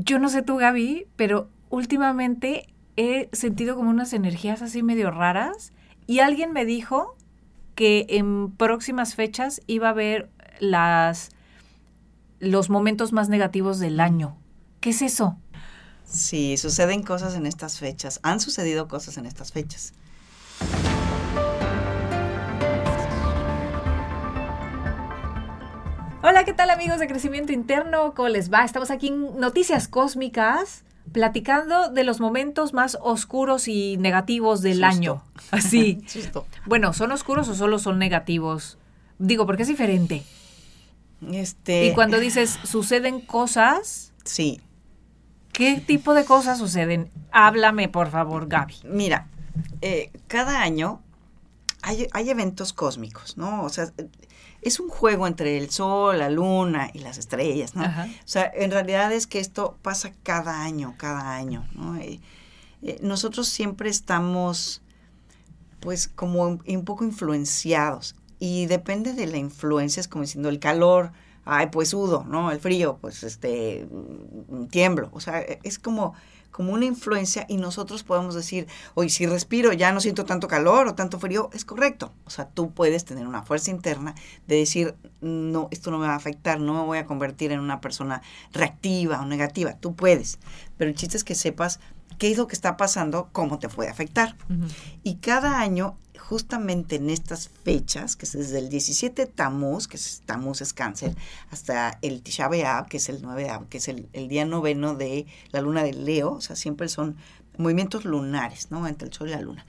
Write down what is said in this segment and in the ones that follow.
Yo no sé tú, Gaby, pero últimamente he sentido como unas energías así medio raras y alguien me dijo que en próximas fechas iba a haber las los momentos más negativos del año. ¿Qué es eso? Sí, suceden cosas en estas fechas. Han sucedido cosas en estas fechas. Hola, ¿qué tal amigos de Crecimiento Interno? ¿Cómo les va? Estamos aquí en Noticias Cósmicas platicando de los momentos más oscuros y negativos del año. Así. Bueno, ¿son oscuros o solo son negativos? Digo, porque es diferente. Este. Y cuando dices suceden cosas. Sí. ¿Qué tipo de cosas suceden? Háblame, por favor, Gaby. Mira, eh, cada año hay, hay eventos cósmicos, ¿no? O sea, es un juego entre el sol, la luna y las estrellas, ¿no? O sea, en realidad es que esto pasa cada año, cada año, ¿no? Eh, nosotros siempre estamos, pues, como un poco influenciados y depende de la influencia, es como diciendo el calor, ay, pues sudo, ¿no? El frío, pues, este, mm, tiemblo, o sea, es como como una influencia y nosotros podemos decir, oye, si respiro ya no siento tanto calor o tanto frío, es correcto. O sea, tú puedes tener una fuerza interna de decir, no, esto no me va a afectar, no me voy a convertir en una persona reactiva o negativa. Tú puedes. Pero el chiste es que sepas qué es lo que está pasando, cómo te puede afectar. Y cada año justamente en estas fechas, que es desde el 17 Tamuz, que es Tamuz es cáncer, hasta el Tisha que es el 9 de que es el, día noveno de la luna de Leo, o sea, siempre son movimientos lunares, ¿no? Entre el sol y la luna.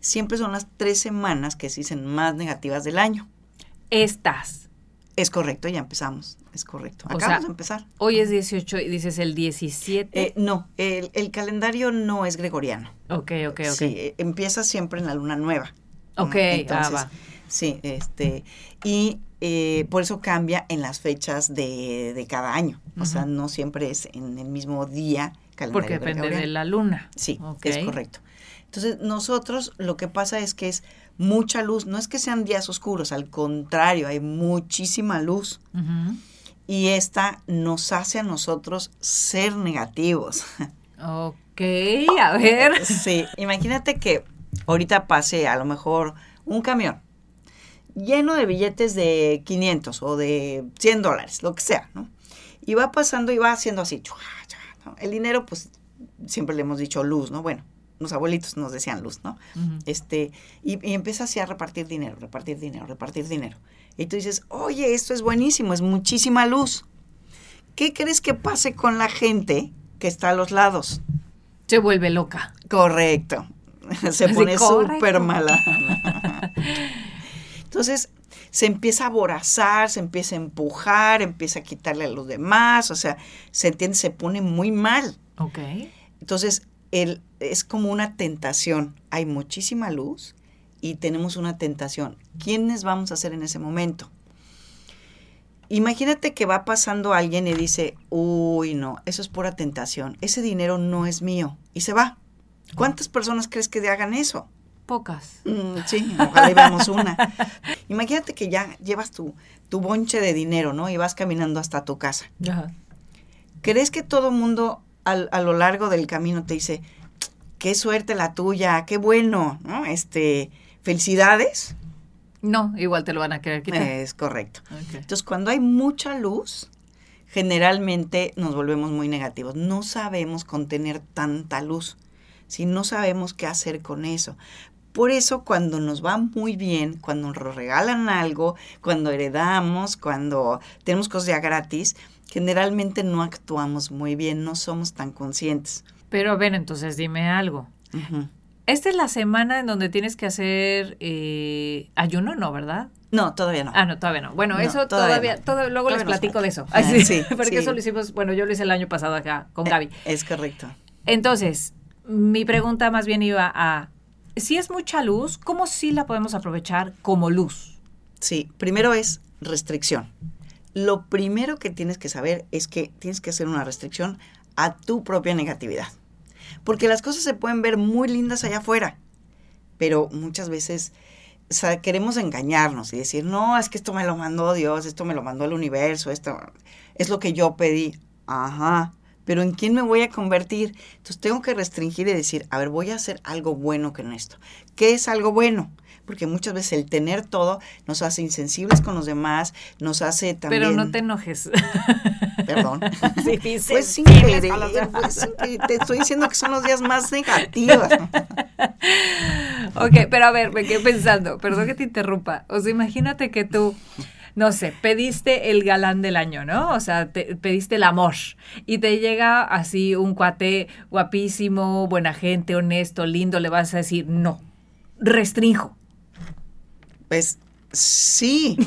Siempre son las tres semanas que se dicen más negativas del año. Estas. Es correcto, ya empezamos. Es correcto. Acabamos de empezar. Hoy es 18 y dices el 17. Eh, no, el, el, calendario no es gregoriano. Ok, ok, ok. Sí, eh, empieza siempre en la luna nueva. Ok, ah, Sí, este, y eh, por eso cambia en las fechas de, de cada año. O sea, no siempre es en el mismo día. Porque depende de la luna. Sí, es correcto. Entonces, nosotros lo que pasa es que es mucha luz. No es que sean días oscuros, al contrario, hay muchísima luz. Y esta nos hace a nosotros ser negativos. Ok, a ver. Sí, imagínate que ahorita pase a lo mejor un camión lleno de billetes de 500 o de 100 dólares, lo que sea, ¿no? Y va pasando y va haciendo así. El dinero, pues, siempre le hemos dicho luz, ¿no? Bueno, los abuelitos nos decían luz, ¿no? este, y, y, empieza así a repartir dinero, repartir dinero, repartir dinero. Y tú dices, oye, esto es buenísimo, es muchísima luz. ¿Qué crees que pase con la gente que está a los lados? Se vuelve loca. Correcto. se pone súper mala. Entonces, se empieza a aborazar, se empieza a empujar, empieza a quitarle a los demás, o sea, se entiende, se pone muy mal. Ok. Entonces, el, es como una tentación. Hay muchísima luz y tenemos una tentación. ¿Quiénes vamos a hacer en ese momento? Imagínate que va pasando alguien y dice, uy, no, eso es pura tentación, ese dinero no es mío, y se va. ¿Cuántas personas crees que hagan eso? Pocas. Mm, sí, ojalá veamos una. Imagínate que ya llevas tu, tu bonche de dinero, ¿no? Y vas caminando hasta tu casa. Ajá. ¿Crees que todo mundo a lo largo del camino te dice, qué suerte la tuya, qué bueno, ¿no? Este, felicidades. No, igual te lo van a querer quitar. Es correcto. Entonces, cuando hay mucha luz, generalmente nos volvemos muy negativos. No sabemos contener tanta luz si no sabemos qué hacer con eso. Por eso cuando nos va muy bien, cuando nos regalan algo, cuando heredamos, cuando tenemos cosas ya gratis, generalmente no actuamos muy bien, no somos tan conscientes. Pero a ver, entonces dime algo. Esta es la semana en donde tienes que hacer eh, ayuno, ¿no, verdad? No, todavía no. Ah, no, todavía no. Bueno, eso todavía, luego les platico de eso. Ah, sí, porque eso lo hicimos, bueno, yo lo hice el año pasado acá con eh, Gaby. Es correcto. Entonces, mi pregunta más bien iba a, si es mucha luz, ¿cómo sí la podemos aprovechar como luz? Sí, primero es restricción. Lo primero que tienes que saber es que tienes que hacer una restricción a tu propia negatividad. Porque las cosas se pueden ver muy lindas allá afuera, pero muchas veces queremos engañarnos y decir, no, es que esto me lo mandó Dios, esto me lo mandó el universo, esto es lo que yo pedí. Ajá, pero ¿en quién me voy a convertir? Entonces tengo que restringir y decir, a ver, voy a hacer algo bueno con esto. ¿Qué es algo bueno? porque muchas veces el tener todo nos hace insensibles con los demás, nos hace también... Pero no te enojes. Perdón. Sí, pues sin querer, pues te estoy diciendo que son los días más negativos. ok, pero a ver, me quedé pensando, perdón que te interrumpa. O sea, imagínate que tú no sé, pediste el galán del año, ¿no? O sea, te, pediste el amor y te llega así un cuate guapísimo, buena gente, honesto, lindo, le vas a decir, no, restrinjo. Pues sí.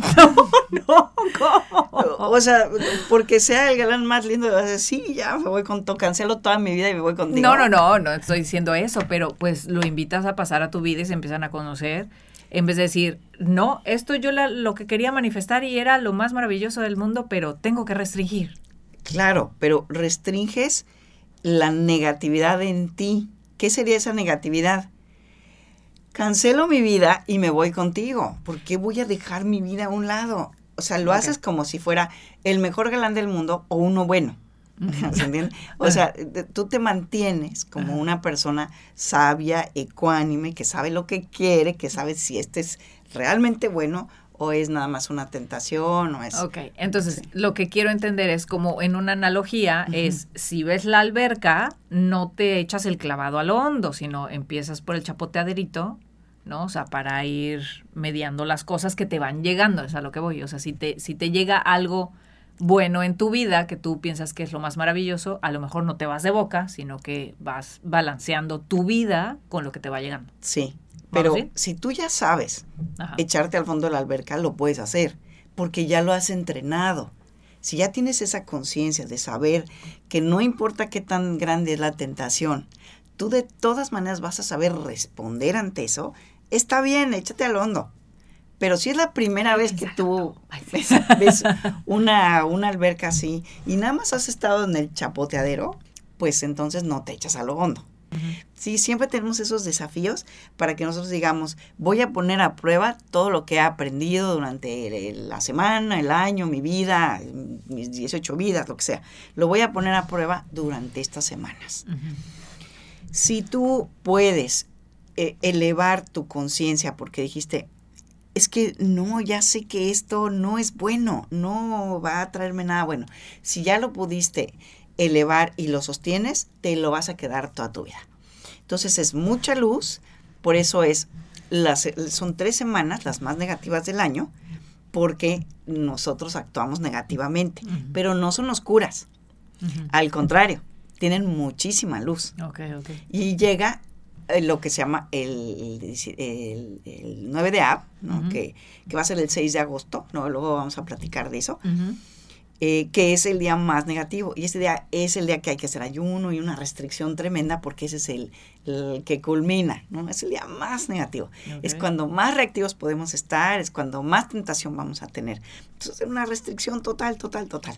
No, no, ¿cómo? O sea, porque sea el galán más lindo, sí, ya me voy con todo, cancelo toda mi vida y me voy contigo. No, no, no, no estoy diciendo eso, pero pues lo invitas a pasar a tu vida y se empiezan a conocer. En vez de decir, no, esto yo lo que quería manifestar y era lo más maravilloso del mundo, pero tengo que restringir. Claro, pero restringes la negatividad en ti. ¿Qué sería esa negatividad? cancelo mi vida y me voy contigo. ¿Por qué voy a dejar mi vida a un lado? O sea, lo haces como si fuera el mejor galán del mundo o uno bueno. ¿Se O sea, tú te mantienes como una persona sabia, ecuánime, que sabe lo que quiere, que sabe si este es realmente bueno o es nada más una tentación o es... Ok, entonces lo que quiero entender es como en una analogía es si ves la alberca, no te echas el clavado al hondo, sino empiezas por el chapoteaderito, ¿no? O sea, para ir mediando las cosas que te van llegando, es a lo que voy. O sea, si te, si te llega algo bueno en tu vida que tú piensas que es lo más maravilloso, a lo mejor no te vas de boca, sino que vas balanceando tu vida con lo que te va llegando. Sí, pero si tú ya sabes echarte al fondo de la alberca, lo puedes hacer, porque ya lo has entrenado. Si ya tienes esa conciencia de saber que no importa qué tan grande es la tentación, tú de todas maneras vas a saber responder ante eso, está bien, échate al hondo. Pero si es la primera vez que tú ves, una, una alberca así y nada más has estado en el chapoteadero, pues entonces no te echas a lo hondo. Sí, siempre tenemos esos desafíos para que nosotros digamos, voy a poner a prueba todo lo que he aprendido durante la semana, el año, mi vida, mis 18 vidas, lo que sea. Lo voy a poner a prueba durante estas semanas. Si tú puedes eh, elevar tu conciencia porque dijiste, es que no, ya sé que esto no es bueno, no va a traerme nada bueno. Si ya lo pudiste elevar y lo sostienes, te lo vas a quedar toda tu vida. Entonces es mucha luz, por eso es las, son tres semanas las más negativas del año, porque nosotros actuamos negativamente, pero no son oscuras. Al contrario, tienen muchísima luz. Y llega lo que se llama el, el, 9 de Ab, que, que, va a ser el 6 de agosto, ¿no? luego vamos a platicar de eso. Eh, que es el día más negativo. Y ese día es el día que hay que hacer ayuno y una restricción tremenda porque ese es el, que culmina, ¿no? Es el día más negativo. Es cuando más reactivos podemos estar, es cuando más tentación vamos a tener. Entonces, una restricción total, total, total.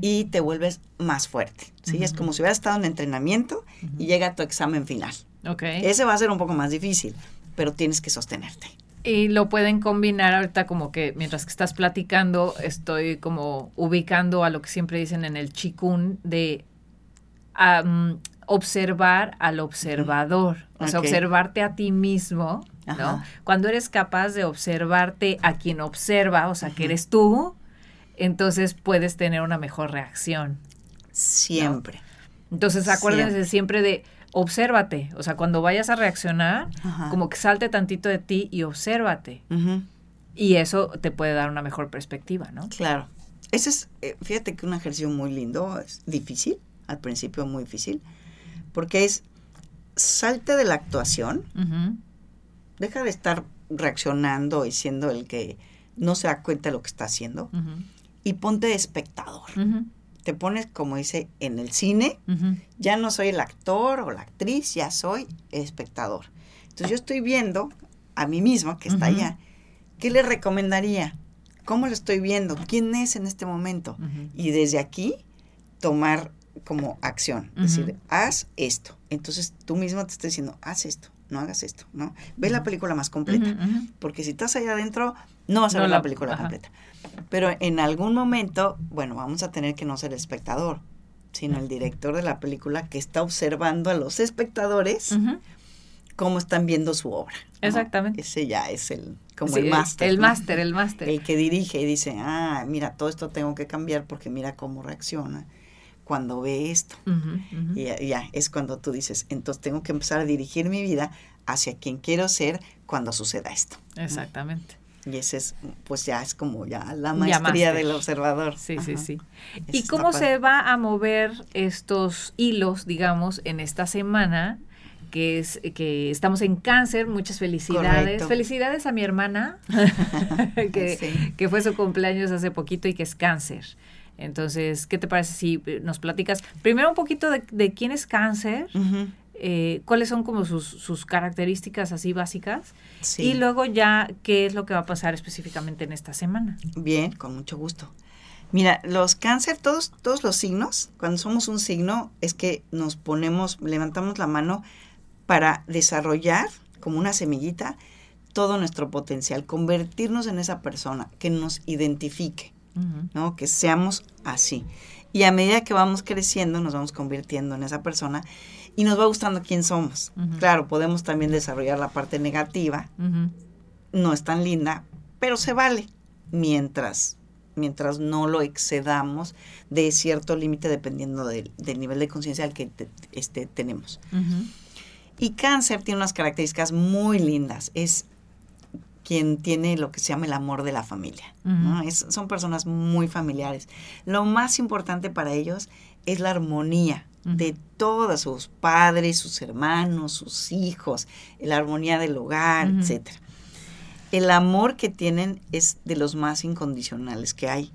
Y te vuelves más fuerte, ¿sí? Es como si hubieras estado en entrenamiento y llega tu examen final. Ese va a ser un poco más difícil, pero tienes que sostenerte. Y lo pueden combinar ahorita como que mientras que estás platicando, estoy como ubicando a lo que siempre dicen en el chikun de observar al observador, o sea, observarte a ti mismo, ¿no? Cuando eres capaz de observarte a quien observa, o sea, que eres tú, entonces puedes tener una mejor reacción. Siempre. Entonces, acuérdense siempre de obsérvate. O sea, cuando vayas a reaccionar, como que salte tantito de ti y obsérvate. Y eso te puede dar una mejor perspectiva, ¿no? Claro. Ese es, eh, fíjate que un ejercicio muy lindo, es difícil, al principio muy difícil, porque es salte de la actuación, deja de estar reaccionando y siendo el que no se da cuenta de lo que está haciendo, y ponte de espectador te pones, como dice, en el cine, ya no soy el actor o la actriz, ya soy espectador. Entonces yo estoy viendo a mí mismo, que está allá, ¿qué le recomendaría? ¿Cómo lo estoy viendo? ¿Quién es en este momento? Y desde aquí tomar como acción, decir, haz esto. Entonces tú mismo te estás diciendo, haz esto, no hagas esto, ¿no? Ve la película más completa, porque si estás allá adentro, no vas a ver la, película completa. Pero en algún momento, bueno, vamos a tener que no ser espectador, sino el director de la película que está observando a los espectadores cómo están viendo su obra. Exactamente. Ese ya es el como el máster. El máster, el máster. El que dirige y dice, ah, mira, todo esto tengo que cambiar porque mira cómo reacciona cuando ve esto. Y ya, es cuando tú dices, entonces tengo que empezar a dirigir mi vida hacia quien quiero ser cuando suceda esto. Exactamente. Y ese es, pues ya es como ya la maestría del observador. Sí, sí, sí. ¿Y cómo se va a mover estos hilos, digamos, en esta semana? que es que estamos en cáncer, muchas felicidades. Felicidades a mi hermana, que, que, fue su cumpleaños hace poquito y que es cáncer. Entonces, ¿qué te parece si nos platicas primero un poquito de, quién es cáncer? Eh, cuáles son como sus, sus características así básicas y luego ya qué es lo que va a pasar específicamente en esta semana. Bien, con mucho gusto. Mira, los cáncer, todos, todos los signos, cuando somos un signo, es que nos ponemos, levantamos la mano para desarrollar como una semillita todo nuestro potencial, convertirnos en esa persona que nos identifique, ¿no? Que seamos así. Y a medida que vamos creciendo, nos vamos convirtiendo en esa persona y nos va gustando quién somos. Claro, podemos también desarrollar la parte negativa, no es tan linda, pero se vale mientras mientras no lo excedamos de cierto límite dependiendo del, nivel de conciencia al que este, tenemos. Y cáncer tiene unas características muy lindas. Es quien tiene lo que se llama el amor de la familia. son personas muy familiares. Lo más importante para ellos es la armonía de todos sus padres, sus hermanos, sus hijos, la armonía del hogar, etc. El amor que tienen es de los más incondicionales que hay.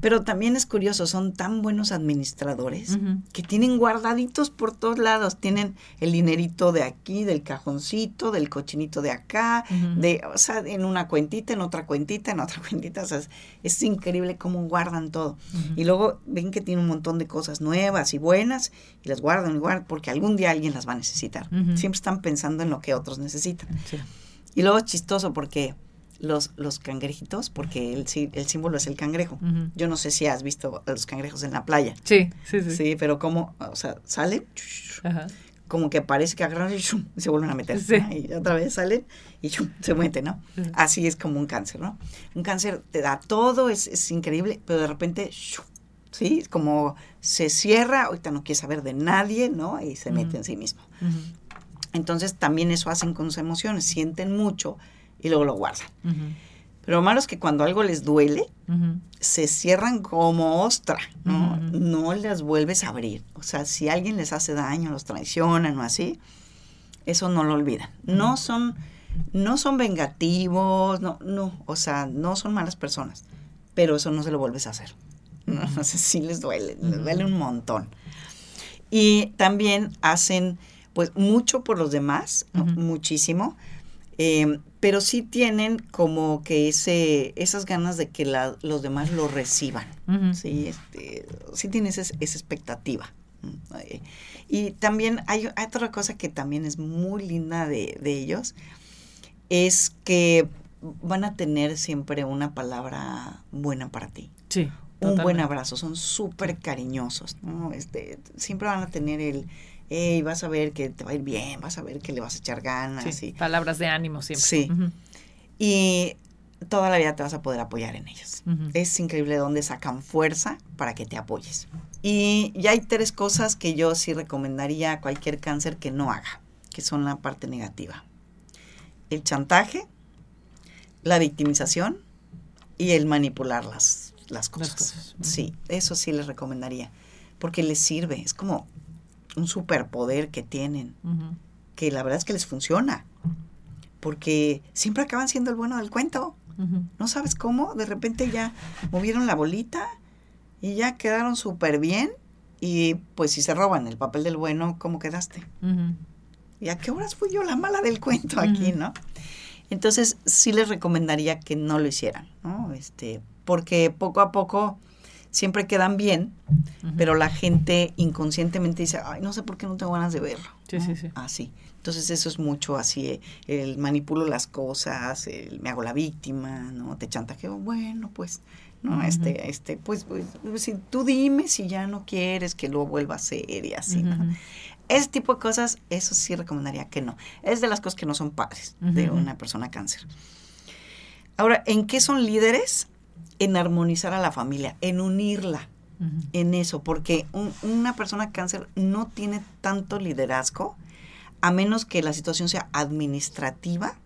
Pero también es curioso, son tan buenos administradores que tienen guardaditos por todos lados. Tienen el dinerito de aquí, del cajoncito, del cochinito de acá, de, o sea, en una cuentita, en otra cuentita, en otra cuentita. O sea, es, increíble cómo guardan todo. Y luego ven que tienen un montón de cosas nuevas y buenas y las guardan y guardan porque algún día alguien las va a necesitar. Siempre están pensando en lo que otros necesitan. Y luego es chistoso porque los, los cangrejitos, porque el, el símbolo es el cangrejo. Yo no sé si has visto a los cangrejos en la playa. Sí, sí, sí. Sí, pero como, o sea, salen, como que parece que agarran y se vuelven a meter. Y otra vez salen y se meten, ¿no? Así es como un cáncer, ¿no? Un cáncer te da todo, es, es increíble, pero de repente, ¿sí? Como se cierra, ahorita no quiere saber de nadie, ¿no? Y se mete en sí mismo. Entonces también eso hacen con sus emociones, sienten mucho y luego lo guardan. Pero lo malo es que cuando algo les duele, se cierran como ostra, ¿no? No las vuelves a abrir. O sea, si alguien les hace daño, los traicionan o así, eso no lo olvidan. No son, no son vengativos, no, no, o sea, no son malas personas, pero eso no se lo vuelves a hacer. ¿no? O sea, sí les duele, les duele un montón. Y también hacen, pues, mucho por los demás, muchísimo, eh, pero sí tienen como que ese, esas ganas de que los demás lo reciban, ¿sí? Este, sí tienen esa, expectativa. Y también hay, otra cosa que también es muy linda de, ellos, es que van a tener siempre una palabra buena para ti. Sí. Un buen abrazo, son súper cariñosos, ¿no? Este, siempre van a tener el, hey, vas a ver que te va a ir bien, vas a ver que le vas a echar ganas. Sí, Palabras de ánimo siempre. Sí. Y toda la vida te vas a poder apoyar en ellos. Es increíble de dónde sacan fuerza para que te apoyes. Y ya hay tres cosas que yo sí recomendaría a cualquier cáncer que no haga, que son la parte negativa. El chantaje, la victimización y el manipular las, las cosas. Sí, eso sí les recomendaría, porque les sirve. Es como un superpoder que tienen, que la verdad es que les funciona, porque siempre acaban siendo el bueno del cuento. No sabes cómo, de repente ya movieron la bolita y ya quedaron súper bien y pues si se roban el papel del bueno, ¿cómo quedaste? ¿Y a qué horas fui yo la mala del cuento aquí, no? Entonces sí les recomendaría que no lo hicieran, ¿no? Este, porque poco a poco siempre quedan bien, pero la gente inconscientemente dice, ay, no sé por qué no tengo ganas de verlo. Sí, sí, sí. Así. Entonces eso es mucho así, eh, el manipulo las cosas, el, me hago la víctima, ¿no? Te chantajeo, bueno, pues ¿no? Este, este, pues, pues, si tú dime si ya no quieres que lo vuelva a hacer y así, ¿no? Ese tipo de cosas, eso sí recomendaría que no. Es de las cosas que no son padres de una persona cáncer. Ahora, ¿en qué son líderes? En armonizar a la familia, en unirla, en eso, porque una persona cáncer no tiene tanto liderazgo a menos que la situación sea administrativa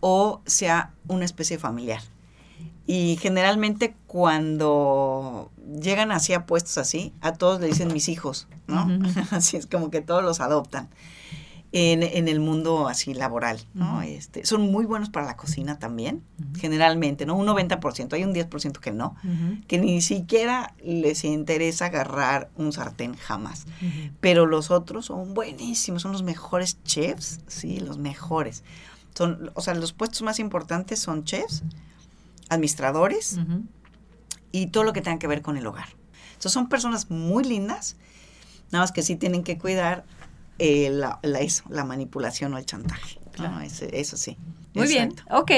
o sea una especie familiar. Y generalmente cuando llegan así a puestos así, a todos le dicen mis hijos, ¿no? así es como que todos los adoptan en, el mundo así laboral, ¿no? este, son muy buenos para la cocina también, generalmente, ¿no? Un 90%, hay un 10% que no, que ni siquiera les interesa agarrar un sartén jamás. Pero los otros son buenísimos, son los mejores chefs, sí, los mejores. Son, o sea, los puestos más importantes son chefs, administradores y todo lo que tenga que ver con el hogar. Entonces son personas muy lindas, nada más que sí tienen que cuidar eh, la, eso, la manipulación o el chantaje. eso, sí. Muy bien, ok.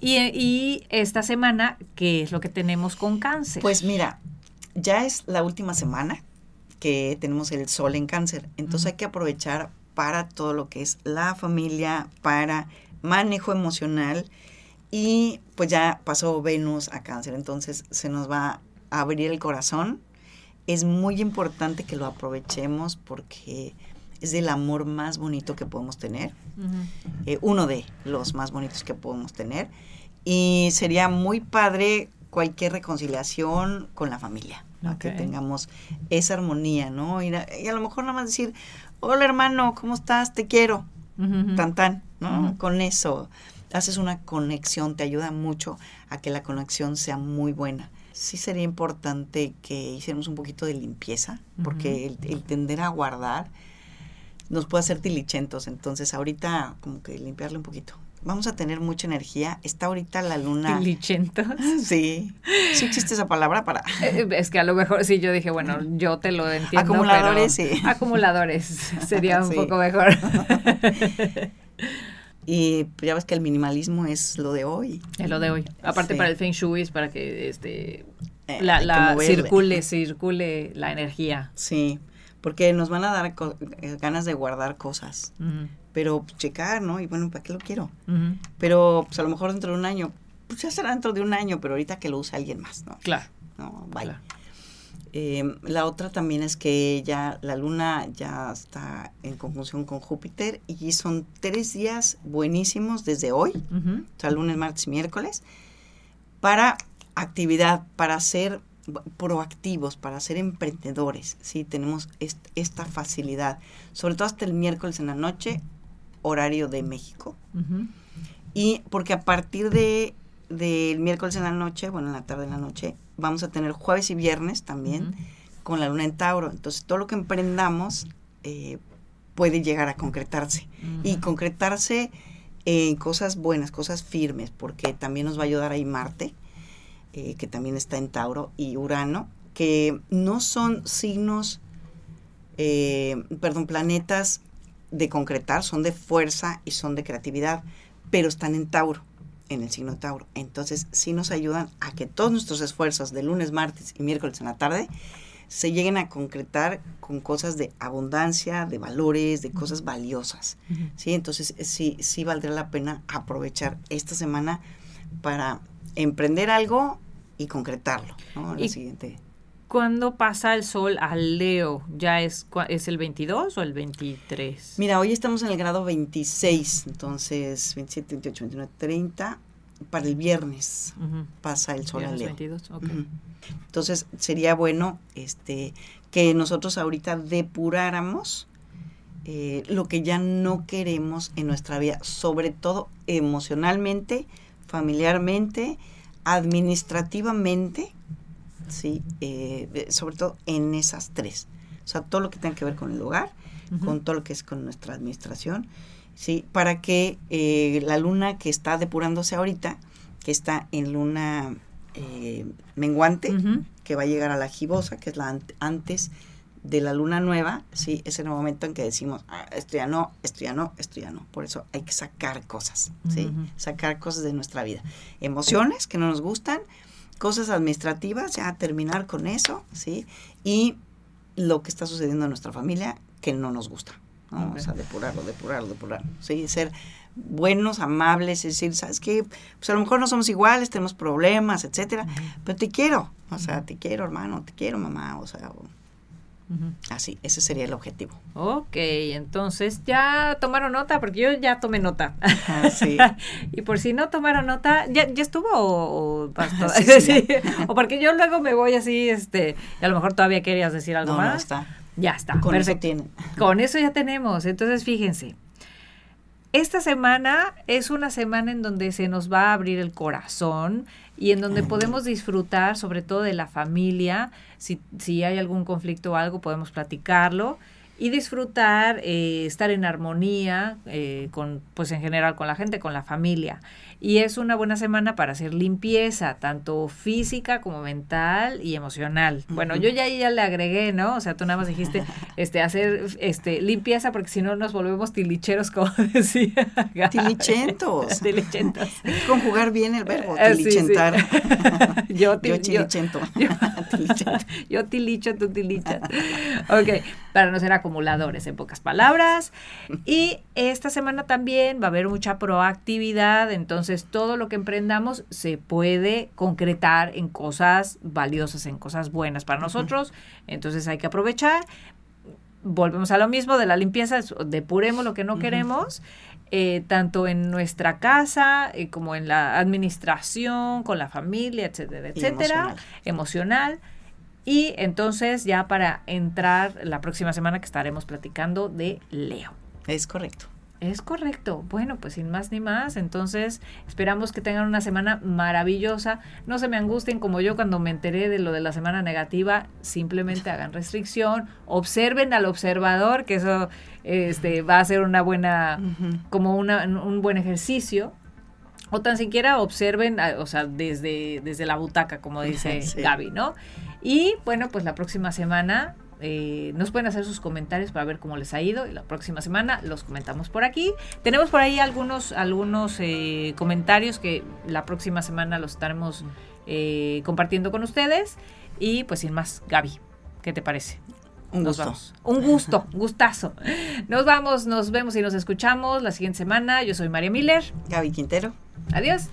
Y, y, esta semana, ¿qué es lo que tenemos con cáncer? Pues mira, ya es la última semana que tenemos el sol en cáncer, entonces hay que aprovechar para todo lo que es la familia, para manejo emocional y pues ya pasó Venus a cáncer, entonces se nos va a abrir el corazón. Es muy importante que lo aprovechemos porque es el amor más bonito que podemos tener, eh, uno de los más bonitos que podemos tener, y sería muy padre cualquier reconciliación con la familia, que tengamos esa armonía, ¿no? Y a, lo mejor nada más decir, hola hermano, ¿cómo estás? Te quiero, tan tan, ¿no? Con eso haces una conexión, te ayuda mucho a que la conexión sea muy buena. Sí sería importante que hiciéramos un poquito de limpieza, porque el, tender a guardar nos puede hacer tilichentos. Entonces, ahorita como que limpiarle un poquito. Vamos a tener mucha energía. Está ahorita la luna. ¿Tilichentos? Sí. Sí existe esa palabra para. Eh, es que a lo mejor sí, yo dije, bueno, yo te lo entiendo. Acumuladores, sí. Acumuladores sería un poco mejor. Y ya ves que el minimalismo es lo de hoy. Es lo de hoy. Aparte para el Feng Shui es para que este eh, la, la circule, circule la energía. Sí porque nos van a dar eh, ganas de guardar cosas, pero checar, ¿no? Y bueno, ¿para qué lo quiero? Pero pues a lo mejor dentro de un año, pues ya será dentro de un año, pero ahorita que lo use alguien más, ¿no? Claro. No, vaya. Em, la otra también es que ya la luna ya está en conjunción con Júpiter y son tres días buenísimos desde hoy, o sea, lunes, martes y miércoles, para actividad, para hacer proactivos, para ser emprendedores, ¿sí? Tenemos esta facilidad, sobre todo hasta el miércoles en la noche, horario de México. Y porque a partir de del miércoles en la noche, bueno, en la tarde en la noche, vamos a tener jueves y viernes también con la luna en Tauro. Entonces, todo lo que emprendamos eh, puede llegar a concretarse. Y concretarse en cosas buenas, cosas firmes, porque también nos va a ayudar ahí Marte eh, que también está en Tauro, y Urano, que no son signos, eh, perdón, planetas de concretar, son de fuerza y son de creatividad, pero están en Tauro, en el signo Tauro. Entonces, sí nos ayudan a que todos nuestros esfuerzos de lunes, martes y miércoles en la tarde se lleguen a concretar con cosas de abundancia, de valores, de cosas valiosas. ¿sí? Entonces, sí, sí valdría la pena aprovechar esta semana para emprender algo y concretarlo, ¿no? y siguiente. ¿Cuándo pasa el sol al Leo? ¿Ya es, es el 22 o el 23? Mira, hoy estamos en el grado 26, entonces 27, 28, 29, 30. Para el viernes pasa el sol al Leo. 22, okay. Entonces sería bueno este, que nosotros ahorita depuráramos eh, lo que ya no queremos en nuestra vida, sobre todo emocionalmente, familiarmente, administrativamente, ¿sí? Eh, sobre todo en esas tres. O sea, todo lo que tenga que ver con el hogar, con todo lo que es con nuestra administración, ¿sí? Para que eh, la luna que está depurándose ahorita, que está en luna eh, menguante, que va a llegar a la gibosa, que es la antes de la luna nueva, sí, es el momento en que decimos, ah, esto ya no, esto ya no, esto ya no. Por eso hay que sacar cosas, ¿sí? Sacar cosas de nuestra vida. Emociones que no nos gustan cosas administrativas, ya terminar con eso, ¿sí? Y lo que está sucediendo en nuestra familia que no nos gusta. ¿no? O sea, depurarlo, depurarlo, depurarlo. Sí, ser buenos, amables, es decir, ¿sabes qué? Pues a lo mejor no somos iguales, tenemos problemas, etcétera, pero te quiero, o sea, te quiero, hermano, te quiero, mamá, o sea, Así, ese sería el objetivo. Ok, entonces ya tomaron nota, porque yo ya tomé nota. Ah, sí. y por si no tomaron nota, ¿ya, ya estuvo o, o, sí, o porque yo luego me voy así, este, y a lo mejor todavía querías decir algo más. No, está. Ya está. Con eso tiene. Con eso ya tenemos. Entonces, fíjense. Esta semana es una semana en donde se nos va a abrir el corazón y en donde podemos disfrutar sobre todo de la familia. Si, si hay algún conflicto o algo, podemos platicarlo y disfrutar, eh, estar en armonía eh, con, pues en general con la gente, con la familia y es una buena semana para hacer limpieza, tanto física como mental y emocional. Bueno, yo ya, ya le agregué, ¿no? O sea, tú nada más dijiste este, hacer este, limpieza porque si no nos volvemos tilicheros, como decía. Tilichentos. Tilichentos. conjugar bien el verbo, ah, tilichentar. yo, yo tilichento. Yo, yo tilicho, tú tilichas. Ok, para no ser acumuladores, en pocas palabras. Y esta semana también va a haber mucha proactividad, entonces todo lo que emprendamos se puede concretar en cosas valiosas, en cosas buenas para nosotros. Entonces, hay que aprovechar. Volvemos a lo mismo de la limpieza, depuremos lo que no queremos. Eh, tanto en nuestra casa eh, como en la administración, con la familia, etcétera, etcétera, emocional. Y entonces ya para entrar la próxima semana que estaremos platicando de Leo. Es correcto. Es correcto. Bueno, pues sin más ni más. Entonces, esperamos que tengan una semana maravillosa. No se me angustien como yo cuando me enteré de lo de la semana negativa. Simplemente hagan restricción. Observen al observador, que eso este, va a ser una buena, como una, un buen ejercicio. O tan siquiera observen, o sea, desde, desde la butaca, como dice Gaby, ¿no? Y bueno, pues la próxima semana eh, nos pueden hacer sus comentarios para ver cómo les ha ido y la próxima semana los comentamos por aquí. Tenemos por ahí algunos, algunos eh, comentarios que la próxima semana los estaremos eh, compartiendo con ustedes. Y pues sin más, Gaby, ¿qué te parece? Un gusto. Un gusto, gustazo. Nos vamos, nos vemos y nos escuchamos la siguiente semana. Yo soy María Miller. Gaby Quintero. Adiós.